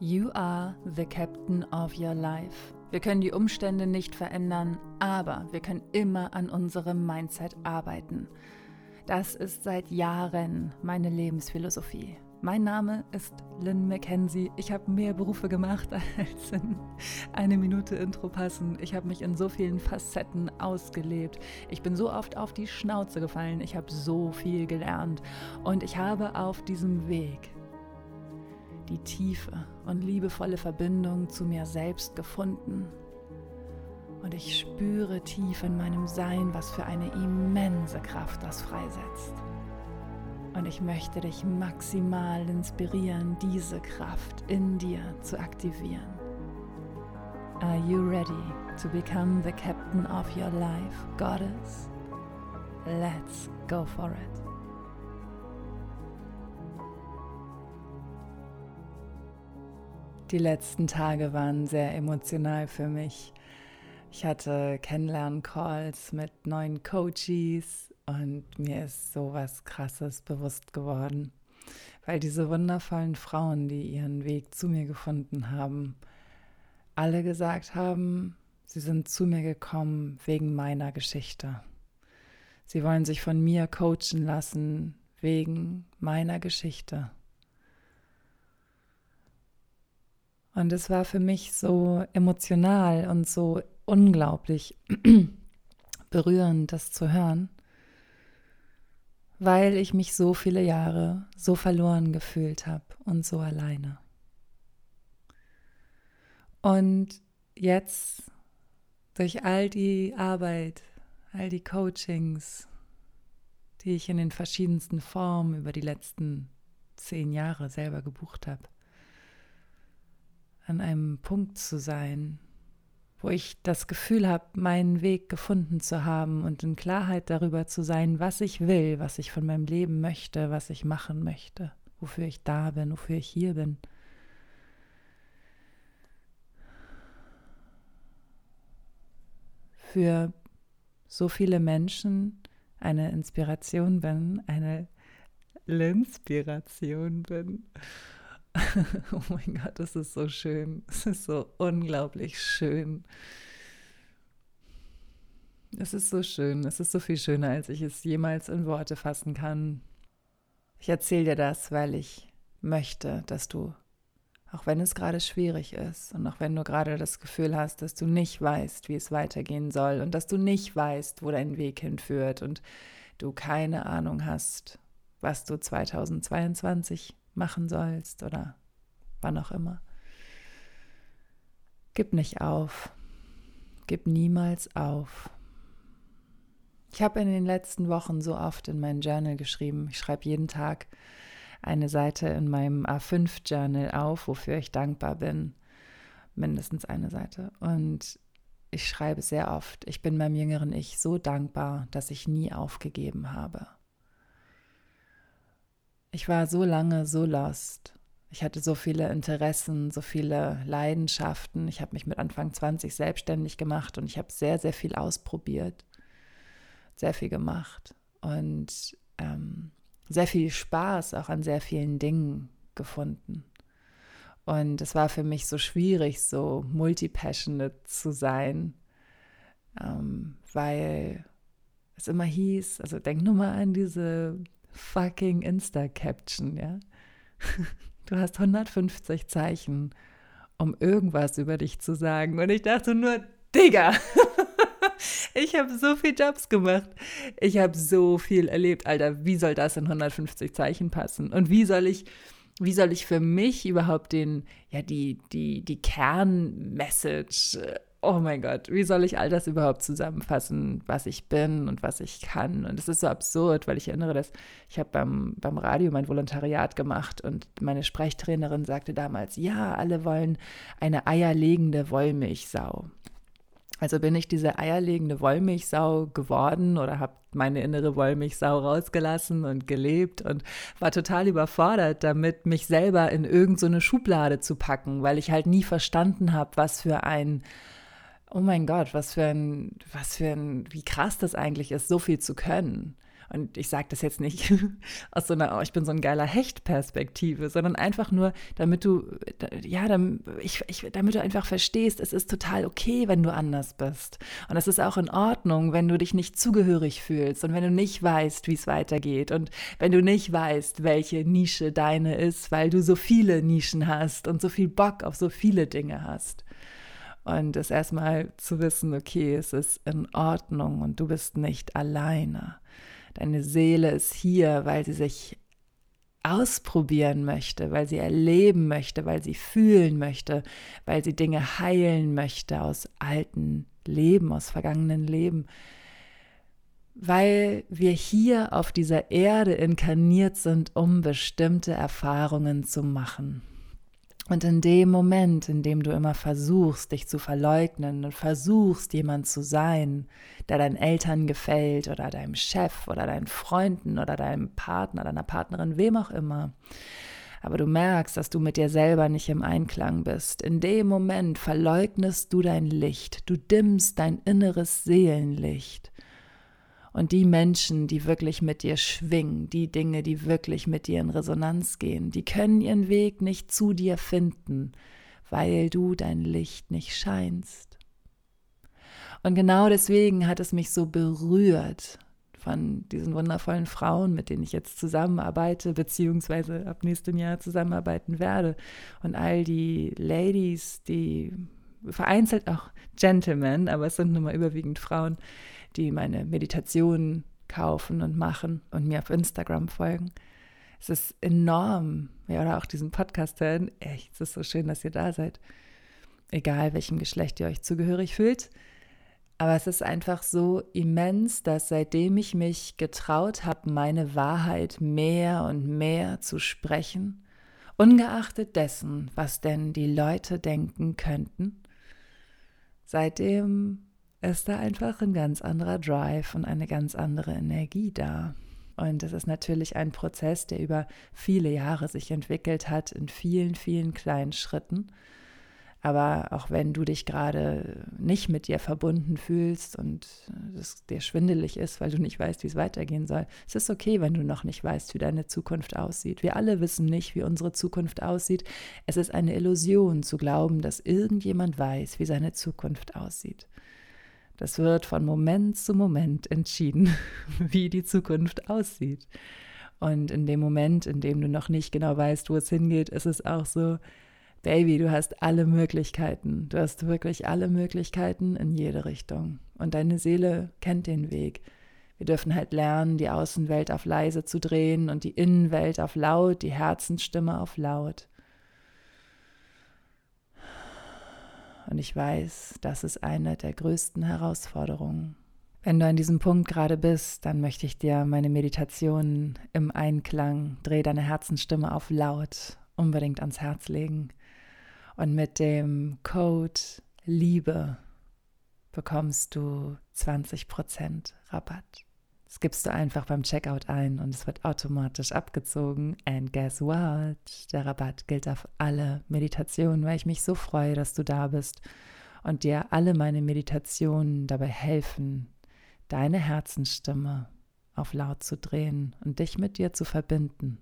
You are the captain of your life. Wir können die Umstände nicht verändern, aber wir können immer an unserem Mindset arbeiten. Das ist seit Jahren meine Lebensphilosophie. Mein Name ist Lynn McKenzie. Ich habe mehr Berufe gemacht, als in eine Minute Intro passen. Ich habe mich in so vielen Facetten ausgelebt. Ich bin so oft auf die Schnauze gefallen. Ich habe so viel gelernt. Und ich habe auf diesem Weg die tiefe und liebevolle Verbindung zu mir selbst gefunden. Und ich spüre tief in meinem Sein, was für eine immense Kraft das freisetzt. Und ich möchte dich maximal inspirieren, diese Kraft in dir zu aktivieren. Are you ready to become the captain of your life, Goddess? Let's go for it. Die letzten Tage waren sehr emotional für mich. Ich hatte Kennenlern-Calls mit neuen Coaches und mir ist so was Krasses bewusst geworden, weil diese wundervollen Frauen, die ihren Weg zu mir gefunden haben, alle gesagt haben, sie sind zu mir gekommen wegen meiner Geschichte. Sie wollen sich von mir coachen lassen wegen meiner Geschichte. Und es war für mich so emotional und so unglaublich berührend, das zu hören, weil ich mich so viele Jahre so verloren gefühlt habe und so alleine. Und jetzt durch all die Arbeit, all die Coachings, die ich in den verschiedensten Formen über die letzten zehn Jahre selber gebucht habe, an einem Punkt zu sein, wo ich das Gefühl habe, meinen Weg gefunden zu haben und in Klarheit darüber zu sein, was ich will, was ich von meinem Leben möchte, was ich machen möchte, wofür ich da bin, wofür ich hier bin. Für so viele Menschen eine Inspiration bin, eine Linspiration bin. oh mein Gott, das ist so schön. Es ist so unglaublich schön. Es ist so schön. Es ist so viel schöner, als ich es jemals in Worte fassen kann. Ich erzähle dir das, weil ich möchte, dass du, auch wenn es gerade schwierig ist und auch wenn du gerade das Gefühl hast, dass du nicht weißt, wie es weitergehen soll und dass du nicht weißt, wo dein Weg hinführt und du keine Ahnung hast, was du 2022 machen sollst oder wann auch immer. Gib nicht auf. Gib niemals auf. Ich habe in den letzten Wochen so oft in mein Journal geschrieben. Ich schreibe jeden Tag eine Seite in meinem A5-Journal auf, wofür ich dankbar bin. Mindestens eine Seite. Und ich schreibe sehr oft, ich bin meinem jüngeren Ich so dankbar, dass ich nie aufgegeben habe. Ich war so lange so lost. Ich hatte so viele Interessen, so viele Leidenschaften. Ich habe mich mit Anfang 20 selbstständig gemacht und ich habe sehr, sehr viel ausprobiert, sehr viel gemacht und ähm, sehr viel Spaß auch an sehr vielen Dingen gefunden. Und es war für mich so schwierig, so multipassionate zu sein, ähm, weil es immer hieß, also denk nur mal an diese fucking Insta-Caption, ja. Du hast 150 Zeichen, um irgendwas über dich zu sagen. Und ich dachte nur, Digga, ich habe so viele Jobs gemacht. Ich habe so viel erlebt. Alter, wie soll das in 150 Zeichen passen? Und wie soll ich, wie soll ich für mich überhaupt den, ja, die, die, die Kernmessage äh, oh mein Gott, wie soll ich all das überhaupt zusammenfassen, was ich bin und was ich kann? Und es ist so absurd, weil ich erinnere, dass ich habe beim, beim Radio mein Volontariat gemacht und meine Sprechtrainerin sagte damals, ja, alle wollen eine eierlegende Wollmilchsau. Also bin ich diese eierlegende Wollmilchsau geworden oder habe meine innere Wollmilchsau rausgelassen und gelebt und war total überfordert damit, mich selber in irgendeine so Schublade zu packen, weil ich halt nie verstanden habe, was für ein oh mein Gott, was für ein, was für ein, wie krass das eigentlich ist, so viel zu können. Und ich sage das jetzt nicht aus so einer, oh, ich bin so ein geiler Hecht-Perspektive, sondern einfach nur, damit du, ja, damit, ich, ich, damit du einfach verstehst, es ist total okay, wenn du anders bist. Und es ist auch in Ordnung, wenn du dich nicht zugehörig fühlst und wenn du nicht weißt, wie es weitergeht und wenn du nicht weißt, welche Nische deine ist, weil du so viele Nischen hast und so viel Bock auf so viele Dinge hast. Und es erstmal zu wissen, okay, es ist in Ordnung und du bist nicht alleine. Deine Seele ist hier, weil sie sich ausprobieren möchte, weil sie erleben möchte, weil sie fühlen möchte, weil sie Dinge heilen möchte aus alten Leben, aus vergangenen Leben, weil wir hier auf dieser Erde inkarniert sind, um bestimmte Erfahrungen zu machen. Und in dem Moment, in dem du immer versuchst, dich zu verleugnen und versuchst, jemand zu sein, der deinen Eltern gefällt oder deinem Chef oder deinen Freunden oder deinem Partner, deiner Partnerin, wem auch immer, aber du merkst, dass du mit dir selber nicht im Einklang bist, in dem Moment verleugnest du dein Licht, du dimmst dein inneres Seelenlicht und die Menschen, die wirklich mit dir schwingen, die Dinge, die wirklich mit dir in Resonanz gehen, die können ihren Weg nicht zu dir finden, weil du dein Licht nicht scheinst. Und genau deswegen hat es mich so berührt von diesen wundervollen Frauen, mit denen ich jetzt zusammenarbeite, beziehungsweise ab nächstem Jahr zusammenarbeiten werde. Und all die Ladies, die vereinzelt auch Gentlemen, aber es sind nun mal überwiegend Frauen, die meine Meditationen kaufen und machen und mir auf Instagram folgen. Es ist enorm, ja, oder auch diesen Podcast hören. Echt, es ist so schön, dass ihr da seid. Egal, welchem Geschlecht ihr euch zugehörig fühlt. Aber es ist einfach so immens, dass seitdem ich mich getraut habe, meine Wahrheit mehr und mehr zu sprechen, ungeachtet dessen, was denn die Leute denken könnten, seitdem ist da einfach ein ganz anderer Drive und eine ganz andere Energie da. Und es ist natürlich ein Prozess, der über viele Jahre sich entwickelt hat, in vielen, vielen kleinen Schritten. Aber auch wenn du dich gerade nicht mit dir verbunden fühlst und es dir schwindelig ist, weil du nicht weißt, wie es weitergehen soll, es ist okay, wenn du noch nicht weißt, wie deine Zukunft aussieht. Wir alle wissen nicht, wie unsere Zukunft aussieht. Es ist eine Illusion zu glauben, dass irgendjemand weiß, wie seine Zukunft aussieht. Das wird von Moment zu Moment entschieden, wie die Zukunft aussieht. Und in dem Moment, in dem du noch nicht genau weißt, wo es hingeht, ist es auch so, Baby, du hast alle Möglichkeiten. Du hast wirklich alle Möglichkeiten in jede Richtung. Und deine Seele kennt den Weg. Wir dürfen halt lernen, die Außenwelt auf leise zu drehen und die Innenwelt auf laut, die Herzensstimme auf laut. Und ich weiß, das ist eine der größten Herausforderungen. Wenn du an diesem Punkt gerade bist, dann möchte ich dir meine Meditation im Einklang, dreh deine Herzensstimme auf laut, unbedingt ans Herz legen. Und mit dem Code Liebe bekommst du 20% Rabatt. Das gibst du einfach beim Checkout ein und es wird automatisch abgezogen. And guess what? Der Rabatt gilt auf alle Meditationen, weil ich mich so freue, dass du da bist und dir alle meine Meditationen dabei helfen, deine Herzensstimme auf laut zu drehen und dich mit dir zu verbinden.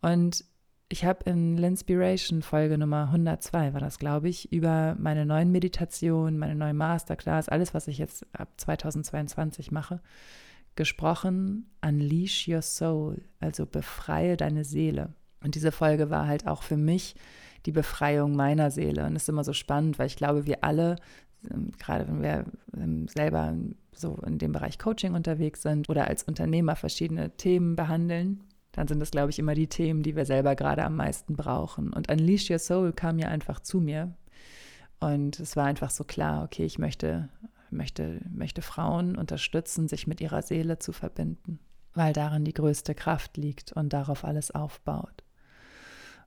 Und ich habe in L'Inspiration Folge Nummer 102, war das, glaube ich, über meine neuen Meditationen, meine neue Masterclass, alles, was ich jetzt ab 2022 mache, gesprochen. Unleash your soul, also befreie deine Seele. Und diese Folge war halt auch für mich die Befreiung meiner Seele. Und es ist immer so spannend, weil ich glaube, wir alle, ähm, gerade wenn wir ähm, selber so in dem Bereich Coaching unterwegs sind oder als Unternehmer verschiedene Themen behandeln, dann sind das, glaube ich, immer die Themen, die wir selber gerade am meisten brauchen. Und Unleash Your Soul kam ja einfach zu mir. Und es war einfach so klar, okay, ich möchte, möchte, möchte Frauen unterstützen, sich mit ihrer Seele zu verbinden, weil darin die größte Kraft liegt und darauf alles aufbaut.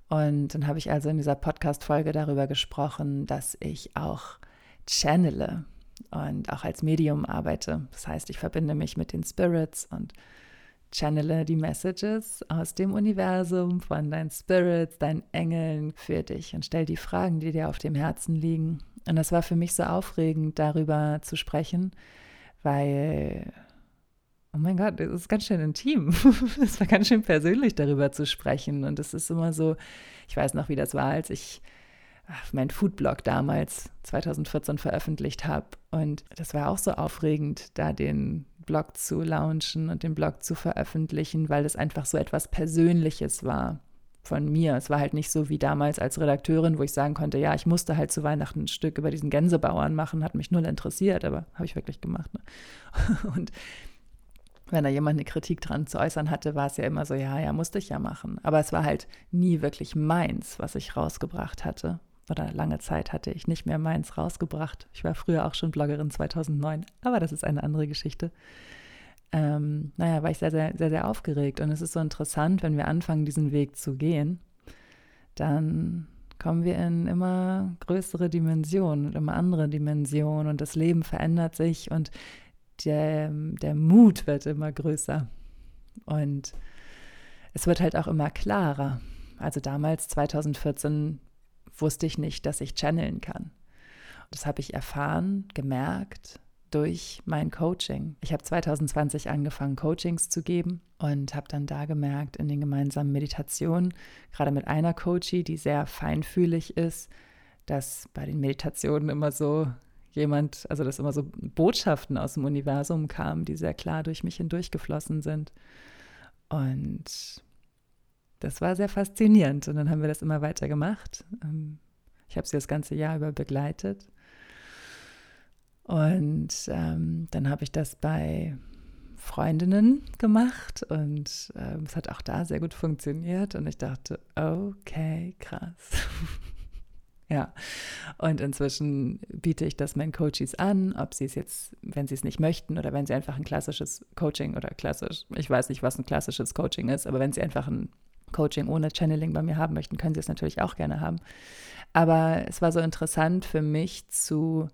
Und dann habe ich also in dieser Podcast-Folge darüber gesprochen, dass ich auch channele und auch als Medium arbeite. Das heißt, ich verbinde mich mit den Spirits und channele die Messages aus dem Universum von deinen Spirits, deinen Engeln für dich und stell die Fragen, die dir auf dem Herzen liegen. Und das war für mich so aufregend, darüber zu sprechen, weil oh mein Gott, das ist ganz schön intim. Es war ganz schön persönlich, darüber zu sprechen. Und es ist immer so, ich weiß noch, wie das war, als ich meinen Foodblog damals 2014 veröffentlicht habe. Und das war auch so aufregend, da den Blog zu launchen und den Blog zu veröffentlichen, weil es einfach so etwas Persönliches war von mir. Es war halt nicht so wie damals als Redakteurin, wo ich sagen konnte, ja, ich musste halt zu Weihnachten ein Stück über diesen Gänsebauern machen, hat mich null interessiert, aber habe ich wirklich gemacht. Ne? Und wenn da jemand eine Kritik dran zu äußern hatte, war es ja immer so, ja, ja, musste ich ja machen. Aber es war halt nie wirklich meins, was ich rausgebracht hatte. Oder lange Zeit hatte ich nicht mehr meins rausgebracht. Ich war früher auch schon Bloggerin 2009, aber das ist eine andere Geschichte ähm, naja, war ich sehr, sehr, sehr, sehr aufgeregt. Und es ist so interessant, wenn wir anfangen, diesen Weg zu gehen, dann kommen wir in immer größere Dimensionen und immer andere Dimensionen und das Leben verändert sich und der, der Mut wird immer größer. Und es wird halt auch immer klarer. Also damals, 2014, wusste ich nicht, dass ich channeln kann. Das habe ich erfahren, gemerkt durch mein Coaching. Ich habe 2020 angefangen, Coachings zu geben und habe dann da gemerkt in den gemeinsamen Meditationen, gerade mit einer Coachie, die sehr feinfühlig ist, dass bei den Meditationen immer so jemand, also dass immer so Botschaften aus dem Universum kamen, die sehr klar durch mich hindurchgeflossen sind. Und das war sehr faszinierend. Und dann haben wir das immer weiter gemacht. Ähm, ich habe sie das ganze Jahr über begleitet. Und ähm, dann habe ich das bei Freundinnen gemacht und ähm, es hat auch da sehr gut funktioniert. Und ich dachte, okay, krass. ja, und inzwischen biete ich das meinen Coaches an, ob sie es jetzt, wenn sie es nicht möchten oder wenn sie einfach ein klassisches Coaching oder klassisch, ich weiß nicht, was ein klassisches Coaching ist, aber wenn sie einfach ein Coaching ohne Channeling bei mir haben möchten, können sie es natürlich auch gerne haben. Aber es war so interessant für mich zu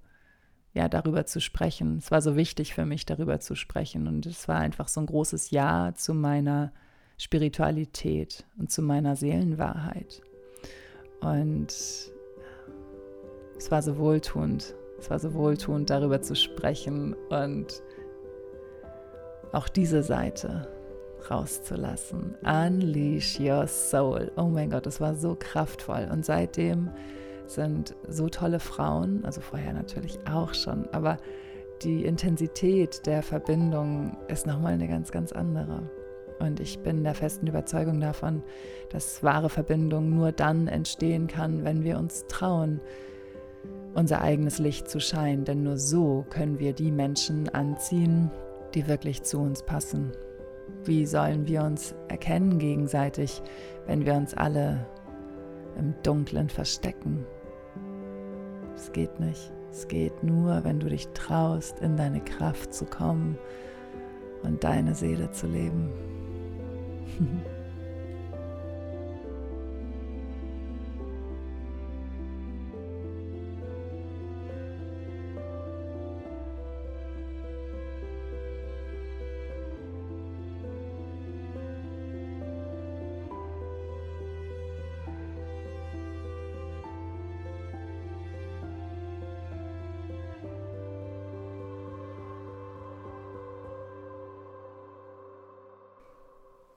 ja, darüber zu sprechen. Es war so wichtig für mich, darüber zu sprechen. Und es war einfach so ein großes Ja zu meiner Spiritualität und zu meiner Seelenwahrheit. Und es war so wohltuend. Es war so wohltuend, darüber zu sprechen und auch diese Seite rauszulassen. Unleash your soul. Oh mein Gott, es war so kraftvoll. Und seitdem sind so tolle Frauen, also vorher natürlich auch schon, aber die Intensität der Verbindung ist nochmal eine ganz, ganz andere. Und ich bin der festen Überzeugung davon, dass wahre Verbindung nur dann entstehen kann, wenn wir uns trauen, unser eigenes Licht zu scheinen. Denn nur so können wir die Menschen anziehen, die wirklich zu uns passen. Wie sollen wir uns erkennen gegenseitig, wenn wir uns alle im Dunklen verstecken? Es geht nicht. Es geht nur, wenn du dich traust, in deine Kraft zu kommen und deine Seele zu leben.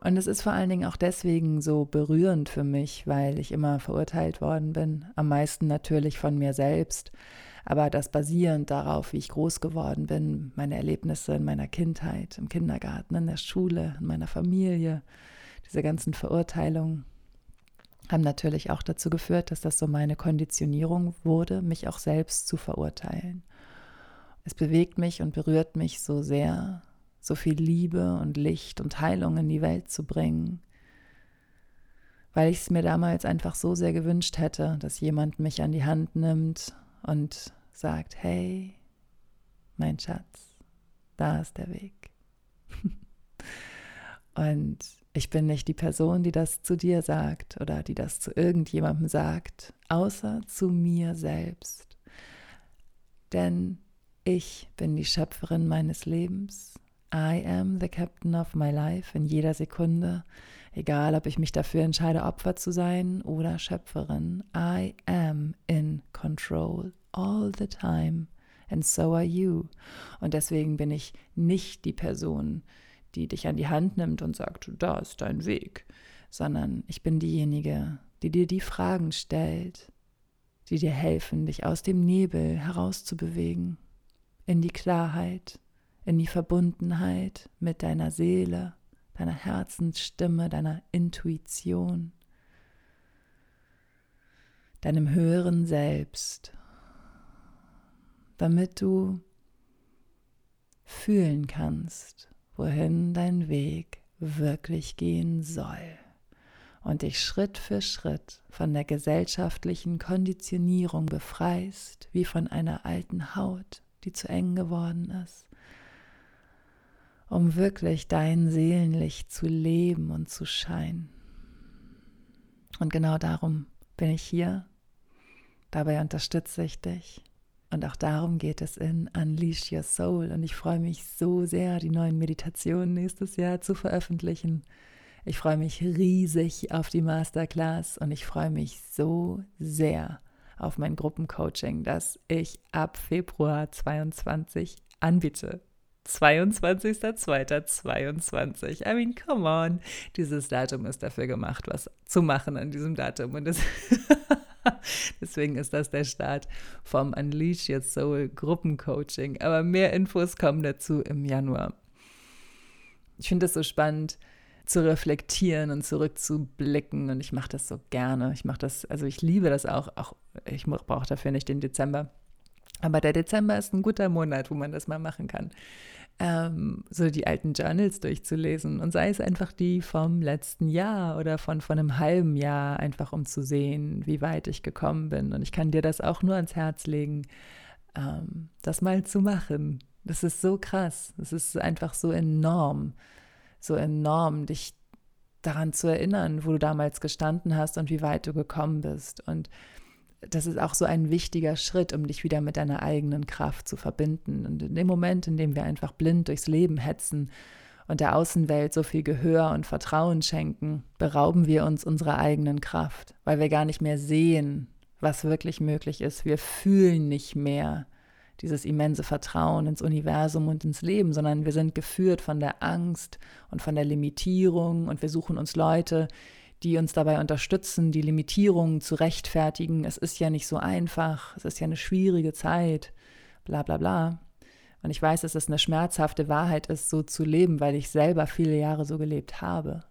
Und es ist vor allen Dingen auch deswegen so berührend für mich, weil ich immer verurteilt worden bin, am meisten natürlich von mir selbst, aber das basierend darauf, wie ich groß geworden bin, meine Erlebnisse in meiner Kindheit, im Kindergarten, in der Schule, in meiner Familie, diese ganzen Verurteilungen haben natürlich auch dazu geführt, dass das so meine Konditionierung wurde, mich auch selbst zu verurteilen. Es bewegt mich und berührt mich so sehr, so viel Liebe und Licht und Heilung in die Welt zu bringen, weil ich es mir damals einfach so sehr gewünscht hätte, dass jemand mich an die Hand nimmt und sagt, hey, mein Schatz, da ist der Weg. und ich bin nicht die Person, die das zu dir sagt oder die das zu irgendjemandem sagt, außer zu mir selbst. Denn ich bin die Schöpferin meines Lebens I am the captain of my life in jeder Sekunde, egal ob ich mich dafür entscheide, Opfer zu sein oder Schöpferin. I am in control all the time and so are you. Und deswegen bin ich nicht die Person, die dich an die Hand nimmt und sagt, da ist dein Weg, sondern ich bin diejenige, die dir die Fragen stellt, die dir helfen, dich aus dem Nebel herauszubewegen, in die Klarheit, in die Verbundenheit mit deiner Seele, deiner Herzensstimme, deiner Intuition, deinem höheren Selbst, damit du fühlen kannst, wohin dein Weg wirklich gehen soll. Und dich Schritt für Schritt von der gesellschaftlichen Konditionierung befreist, wie von einer alten Haut, die zu eng geworden ist, um wirklich dein Seelenlicht zu leben und zu scheinen. Und genau darum bin ich hier, dabei unterstütze ich dich. Und auch darum geht es in Unleash Your Soul. Und ich freue mich so sehr, die neuen Meditationen nächstes Jahr zu veröffentlichen. Ich freue mich riesig auf die Masterclass und ich freue mich so sehr auf mein Gruppencoaching, das ich ab Februar 22 anbiete. 22.02.22. I mean, come on. Dieses Datum ist dafür gemacht, was zu machen an diesem Datum. Und das deswegen ist das der Start vom Unleash Your Soul Gruppencoaching. Aber mehr Infos kommen dazu im Januar. Ich finde es so spannend, zu reflektieren und zurückzublicken. Und ich mache das so gerne. Ich mache das, also ich liebe das auch. Auch ich brauche dafür nicht den Dezember. Aber der Dezember ist ein guter Monat, wo man das mal machen kann. Ähm, so die alten Journals durchzulesen und sei es einfach die vom letzten Jahr oder von, von einem halben Jahr, einfach um zu sehen, wie weit ich gekommen bin. Und ich kann dir das auch nur ans Herz legen, ähm, das mal zu machen. Das ist so krass. Das ist einfach so enorm so enorm, dich daran zu erinnern, wo du damals gestanden hast und wie weit du gekommen bist. Und das ist auch so ein wichtiger Schritt, um dich wieder mit deiner eigenen Kraft zu verbinden. Und in dem Moment, in dem wir einfach blind durchs Leben hetzen und der Außenwelt so viel Gehör und Vertrauen schenken, berauben wir uns unserer eigenen Kraft, weil wir gar nicht mehr sehen, was wirklich möglich ist. Wir fühlen nicht mehr, dieses immense Vertrauen ins Universum und ins Leben, sondern wir sind geführt von der Angst und von der Limitierung und wir suchen uns Leute, die uns dabei unterstützen, die Limitierungen zu rechtfertigen. Es ist ja nicht so einfach, es ist ja eine schwierige Zeit, bla bla bla. Und ich weiß, dass es eine schmerzhafte Wahrheit ist, so zu leben, weil ich selber viele Jahre so gelebt habe.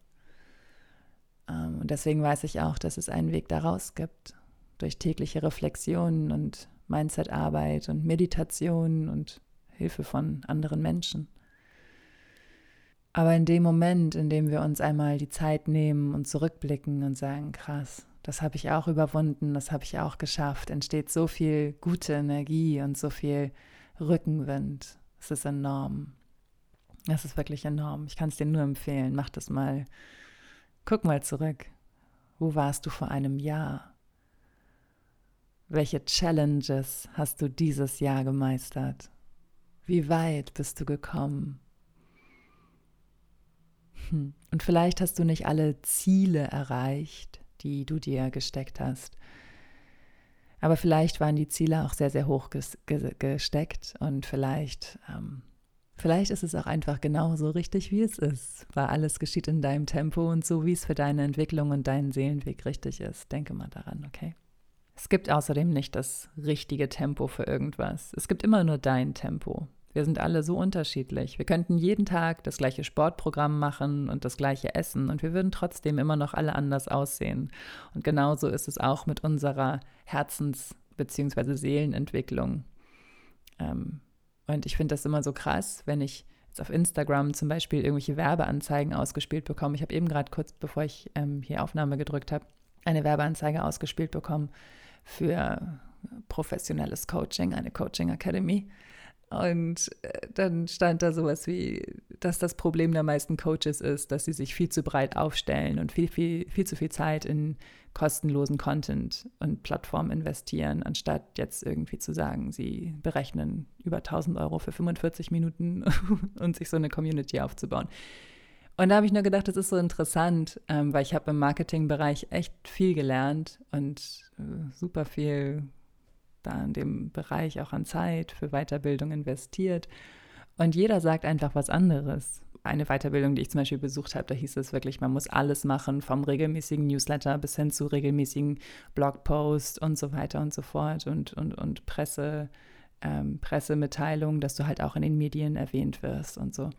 Ähm, und deswegen weiß ich auch, dass es einen Weg daraus gibt, durch tägliche Reflexionen und Mindset-Arbeit und Meditation und Hilfe von anderen Menschen. Aber in dem Moment, in dem wir uns einmal die Zeit nehmen und zurückblicken und sagen, krass, das habe ich auch überwunden, das habe ich auch geschafft, entsteht so viel gute Energie und so viel Rückenwind. Es ist enorm. Es ist wirklich enorm. Ich kann es dir nur empfehlen. Mach das mal. Guck mal zurück. Wo warst du vor einem Jahr? Welche Challenges hast du dieses Jahr gemeistert? Wie weit bist du gekommen? Hm. Und vielleicht hast du nicht alle Ziele erreicht, die du dir gesteckt hast. Aber vielleicht waren die Ziele auch sehr, sehr hoch gesteckt und vielleicht, ähm, vielleicht ist es auch einfach genauso richtig, wie es ist. Weil alles geschieht in deinem Tempo und so, wie es für deine Entwicklung und deinen Seelenweg richtig ist. Denke mal daran, okay? Es gibt außerdem nicht das richtige Tempo für irgendwas. Es gibt immer nur dein Tempo. Wir sind alle so unterschiedlich. Wir könnten jeden Tag das gleiche Sportprogramm machen und das gleiche essen und wir würden trotzdem immer noch alle anders aussehen. Und genauso ist es auch mit unserer Herzens- bzw. Seelenentwicklung. Ähm, und ich finde das immer so krass, wenn ich jetzt auf Instagram zum Beispiel irgendwelche Werbeanzeigen ausgespielt bekomme. Ich habe eben gerade kurz, bevor ich ähm, hier Aufnahme gedrückt habe, eine Werbeanzeige ausgespielt bekommen für professionelles Coaching, eine Coaching Academy. Und äh, dann stand da sowas wie, dass das Problem der meisten Coaches ist, dass sie sich viel zu breit aufstellen und viel, viel, viel zu viel Zeit in kostenlosen Content und Plattformen investieren, anstatt jetzt irgendwie zu sagen, sie berechnen über 1000 Euro für 45 Minuten und sich so eine Community aufzubauen. Und da habe ich nur gedacht, das ist so interessant, ähm, weil ich habe im Marketingbereich echt viel gelernt und äh, super viel da in dem Bereich auch an Zeit für Weiterbildung investiert. Und jeder sagt einfach was anderes. eine Weiterbildung, die ich zum Beispiel besucht habe, da hieß es wirklich, man muss alles machen, vom regelmäßigen Newsletter bis hin zu regelmäßigen Blogposts und so weiter und so fort und, und, und Presse, ähm, Pressemitteilungen, dass du halt auch in den Medien erwähnt wirst und so.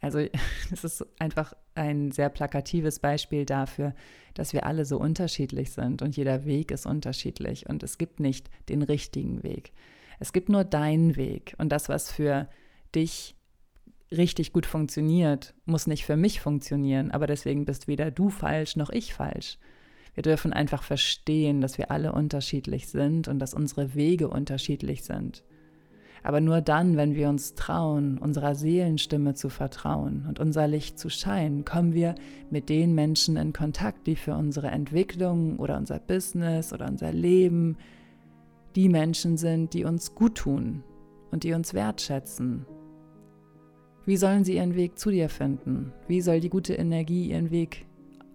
Also es ist einfach ein sehr plakatives Beispiel dafür, dass wir alle so unterschiedlich sind und jeder Weg ist unterschiedlich und es gibt nicht den richtigen Weg. Es gibt nur deinen Weg und das, was für dich richtig gut funktioniert, muss nicht für mich funktionieren, aber deswegen bist weder du falsch noch ich falsch. Wir dürfen einfach verstehen, dass wir alle unterschiedlich sind und dass unsere Wege unterschiedlich sind. Aber nur dann, wenn wir uns trauen, unserer Seelenstimme zu vertrauen und unser Licht zu scheinen, kommen wir mit den Menschen in Kontakt, die für unsere Entwicklung oder unser Business oder unser Leben die Menschen sind, die uns gut tun und die uns wertschätzen. Wie sollen sie ihren Weg zu dir finden? Wie soll die gute Energie ihren Weg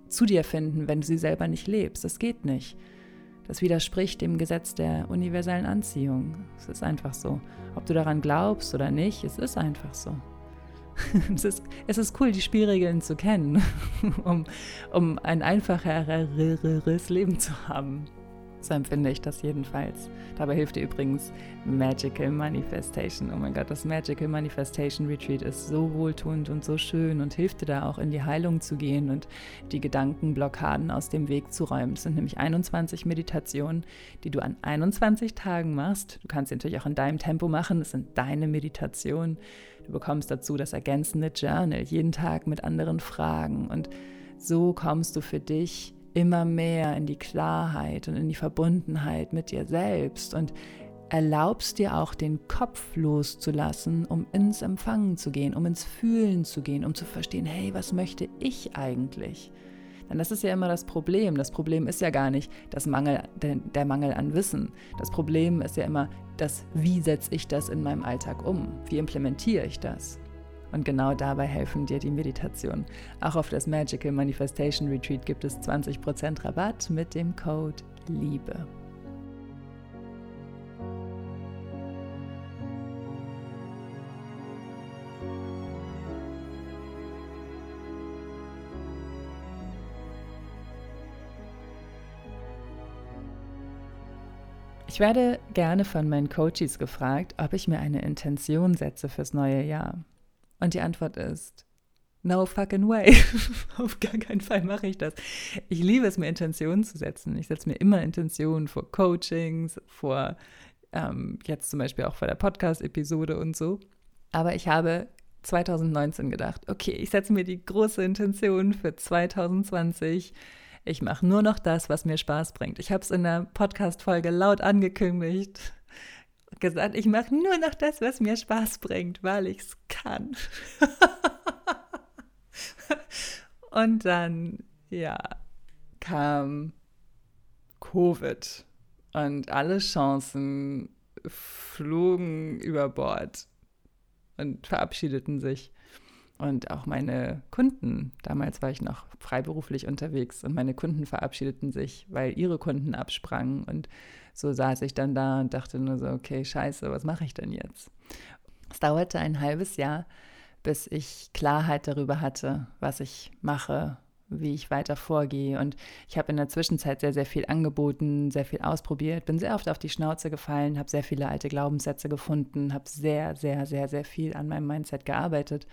zu dir finden, wenn du sie selber nicht lebst? Das geht nicht. Das widerspricht dem Gesetz der universellen Anziehung. Es ist einfach so. Ob du daran glaubst oder nicht, es ist einfach so. es, ist, es ist cool, die Spielregeln zu kennen, um, um ein einfacheres Leben zu haben. So empfinde ich das jedenfalls. Dabei hilft dir übrigens Magical Manifestation. Oh mein Gott, das Magical Manifestation Retreat ist so wohltuend und so schön und hilft dir da auch in die Heilung zu gehen und die Gedankenblockaden aus dem Weg zu räumen. Es sind nämlich 21 Meditationen, die du an 21 Tagen machst. Du kannst sie natürlich auch in deinem Tempo machen. Es sind deine Meditationen. Du bekommst dazu das ergänzende Journal jeden Tag mit anderen Fragen und so kommst du für dich immer mehr in die Klarheit und in die Verbundenheit mit dir selbst und erlaubst dir auch den Kopf loszulassen, um ins Empfangen zu gehen, um ins Fühlen zu gehen, um zu verstehen, hey, was möchte ich eigentlich? Denn das ist ja immer das Problem. Das Problem ist ja gar nicht das Mangel, der, der Mangel an Wissen. Das Problem ist ja immer das, wie setze ich das in meinem Alltag um? Wie implementiere ich das? Und genau dabei helfen dir die Meditationen. Auch auf das Magical Manifestation Retreat gibt es 20% Rabatt mit dem Code LIEBE. Ich werde gerne von meinen Coaches gefragt, ob ich mir eine Intention setze fürs neue Jahr. Und die Antwort ist, no fucking way. Auf gar keinen Fall mache ich das. Ich liebe es, mir Intentionen zu setzen. Ich setze mir immer Intentionen vor Coachings, vor ähm, jetzt zum Beispiel auch vor der Podcast-Episode und so. Aber ich habe 2019 gedacht, okay, ich setze mir die große Intention für 2020. Ich mache nur noch das, was mir Spaß bringt. Ich habe es in der Podcast-Folge laut angekündigt gesagt, ich mache nur noch das, was mir Spaß bringt, weil ich es kann. Und dann, ja, kam Covid und alle Chancen flogen über Bord und verabschiedeten sich. Und auch meine Kunden, damals war ich noch freiberuflich unterwegs und meine Kunden verabschiedeten sich, weil ihre Kunden absprangen. Und so saß ich dann da und dachte nur so, okay, scheiße, was mache ich denn jetzt? Es dauerte ein halbes Jahr, bis ich Klarheit darüber hatte, was ich mache, wie ich weiter vorgehe. Und ich habe in der Zwischenzeit sehr, sehr viel angeboten, sehr viel ausprobiert, bin sehr oft auf die Schnauze gefallen, habe sehr viele alte Glaubenssätze gefunden, habe sehr, sehr, sehr, sehr viel an meinem Mindset gearbeitet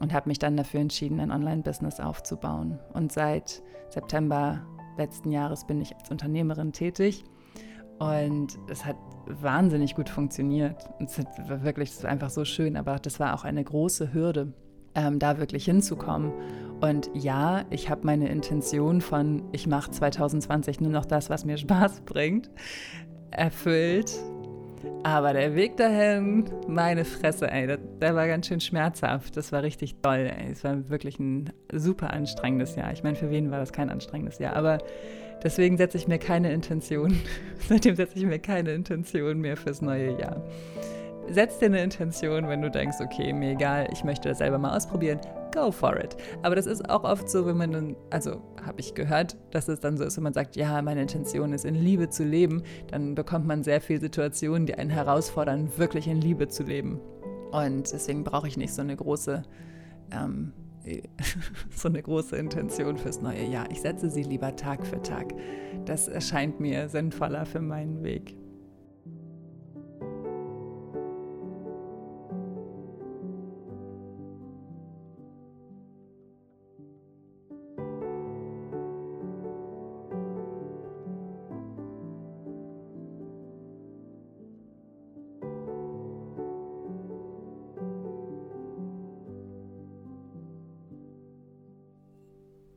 und habe mich dann dafür entschieden, ein Online-Business aufzubauen. Und seit September letzten Jahres bin ich als Unternehmerin tätig und es hat wahnsinnig gut funktioniert. Es war wirklich einfach so schön, aber das war auch eine große Hürde, ähm, da wirklich hinzukommen. Und ja, ich habe meine Intention von, ich mache 2020 nur noch das, was mir Spaß bringt, erfüllt aber der Weg dahin, meine Fresse, ey, der, der, war ganz schön schmerzhaft. Das war richtig toll, ey. Es war wirklich ein super anstrengendes Jahr. Ich meine, für wen war das kein anstrengendes Jahr? Aber deswegen setze ich mir keine Intention. Seitdem setze ich mir keine Intention mehr fürs neue Jahr. Setz dir eine Intention, wenn du denkst, okay, mir egal, ich möchte das selber mal ausprobieren go for it. Aber das ist auch oft so, wenn man dann, also habe ich gehört, dass es dann so ist, wenn man sagt, ja, meine Intention ist, in Liebe zu leben, dann bekommt man sehr viele Situationen, die einen herausfordern, wirklich in Liebe zu leben. Und deswegen brauche ich nicht so eine große ähm, so eine große Intention fürs neue Jahr. Ich setze sie lieber Tag für Tag. Das erscheint mir sinnvoller für meinen Weg.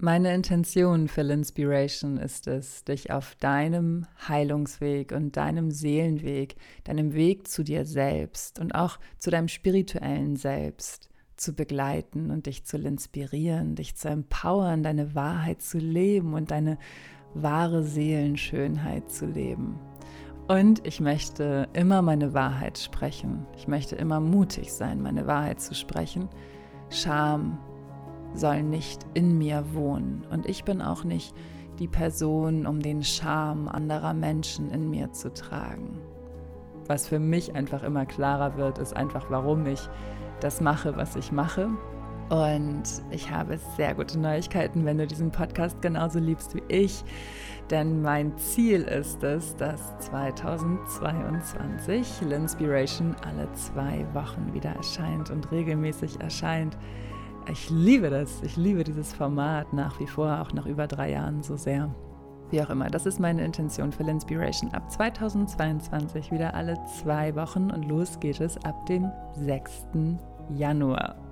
Meine Intention für Linspiration ist es, dich auf deinem Heilungsweg und deinem Seelenweg, deinem Weg zu dir selbst und auch zu deinem spirituellen Selbst zu begleiten und dich zu inspirieren, dich zu empowern, deine Wahrheit zu leben und deine wahre Seelenschönheit zu leben. Und ich möchte immer meine Wahrheit sprechen. Ich möchte immer mutig sein, meine Wahrheit zu sprechen. Scham, soll nicht in mir wohnen. Und ich bin auch nicht die Person, um den Charme anderer Menschen in mir zu tragen. Was für mich einfach immer klarer wird, ist einfach, warum ich das mache, was ich mache. Und ich habe sehr gute Neuigkeiten, wenn du diesen Podcast genauso liebst wie ich. Denn mein Ziel ist es, dass 2022 L'Inspiration alle zwei Wochen wieder erscheint und regelmäßig erscheint. Ich liebe das. Ich liebe dieses Format nach wie vor, auch nach über drei Jahren so sehr. Wie auch immer, das ist meine Intention für L'Inspiration. Ab 2022 wieder alle zwei Wochen und los geht es ab dem 6. Januar.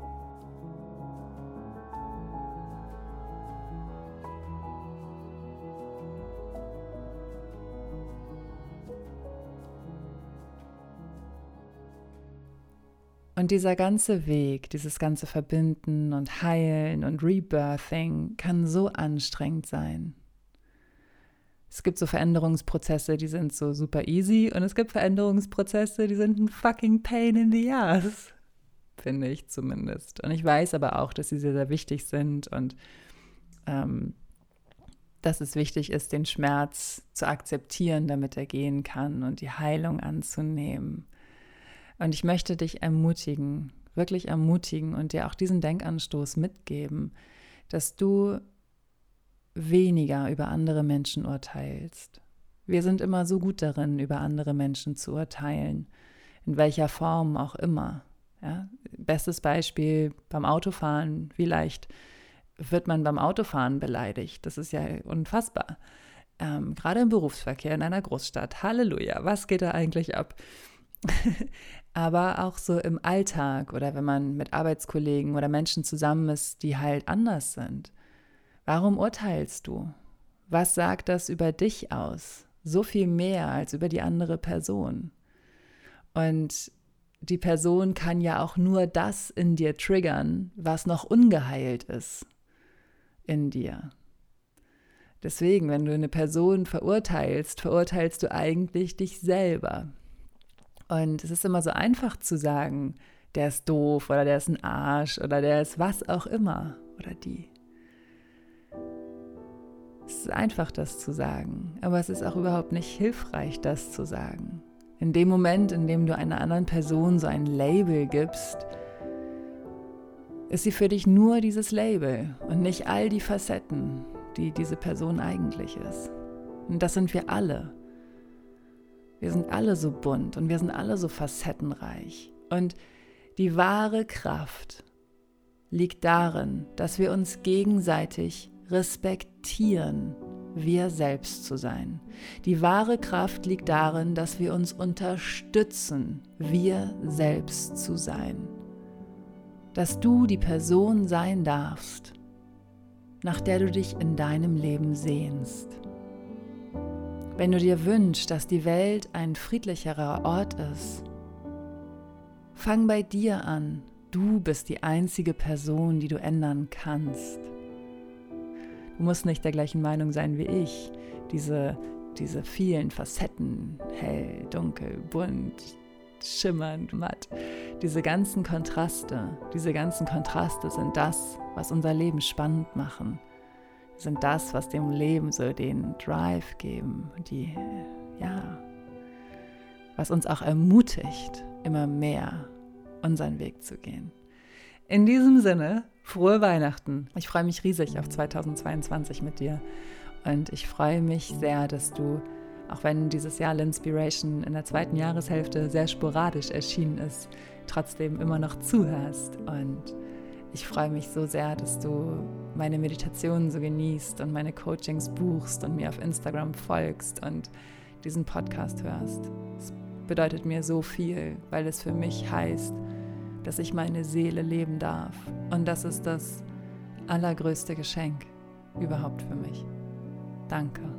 Und dieser ganze Weg, dieses ganze Verbinden und Heilen und Rebirthing kann so anstrengend sein. Es gibt so Veränderungsprozesse, die sind so super easy und es gibt Veränderungsprozesse, die sind ein fucking pain in the ass, finde ich zumindest. Und ich weiß aber auch, dass sie sehr, sehr wichtig sind und ähm, dass es wichtig ist, den Schmerz zu akzeptieren, damit er gehen kann und die Heilung anzunehmen. Und ich möchte dich ermutigen, wirklich ermutigen und dir auch diesen Denkanstoß mitgeben, dass du weniger über andere Menschen urteilst. Wir sind immer so gut darin, über andere Menschen zu urteilen, in welcher Form auch immer. Ja? Bestes Beispiel beim Autofahren, wie leicht wird man beim Autofahren beleidigt? Das ist ja unfassbar. Ähm, gerade im Berufsverkehr in einer Großstadt. Halleluja, was geht da eigentlich ab? aber auch so im Alltag oder wenn man mit Arbeitskollegen oder Menschen zusammen ist, die halt anders sind. Warum urteilst du? Was sagt das über dich aus? So viel mehr als über die andere Person. Und die Person kann ja auch nur das in dir triggern, was noch ungeheilt ist in dir. Deswegen, wenn du eine Person verurteilst, verurteilst du eigentlich dich selber. Und es ist immer so einfach zu sagen, der ist doof oder der ist ein Arsch oder der ist was auch immer oder die. Es ist einfach, das zu sagen, aber es ist auch überhaupt nicht hilfreich, das zu sagen. In dem Moment, in dem du einer anderen Person so ein Label gibst, ist sie für dich nur dieses Label und nicht all die Facetten, die diese Person eigentlich ist. Und das sind wir alle. Wir sind alle so bunt und wir sind alle so facettenreich. Und die wahre Kraft liegt darin, dass wir uns gegenseitig respektieren, wir selbst zu sein. Die wahre Kraft liegt darin, dass wir uns unterstützen, wir selbst zu sein. Dass du die Person sein darfst, nach der du dich in deinem Leben sehnst. Wenn du dir wünschst, dass die Welt ein friedlicherer Ort ist, fang bei dir an. Du bist die einzige Person, die du ändern kannst. Du musst nicht der gleichen Meinung sein wie ich. Diese, diese vielen Facetten, hell, dunkel, bunt, schimmernd, matt, diese ganzen Kontraste, diese ganzen Kontraste sind das, was unser Leben spannend machen sind das, was dem Leben so den Drive geben, die, ja, was uns auch ermutigt, immer mehr unseren Weg zu gehen. In diesem Sinne, frohe Weihnachten. Ich freue mich riesig auf 2022 mit dir. Und ich freue mich sehr, dass du, auch wenn dieses Jahr L'Inspiration in der zweiten Jahreshälfte sehr sporadisch erschienen ist, trotzdem immer noch zuhörst. Und ich freue mich so sehr, dass du meine Meditationen so genießt und meine Coachings buchst und mir auf Instagram folgst und diesen Podcast hörst. Es bedeutet mir so viel, weil es für mich heißt, dass ich meine Seele leben darf. Und das ist das allergrößte Geschenk überhaupt für mich. Danke.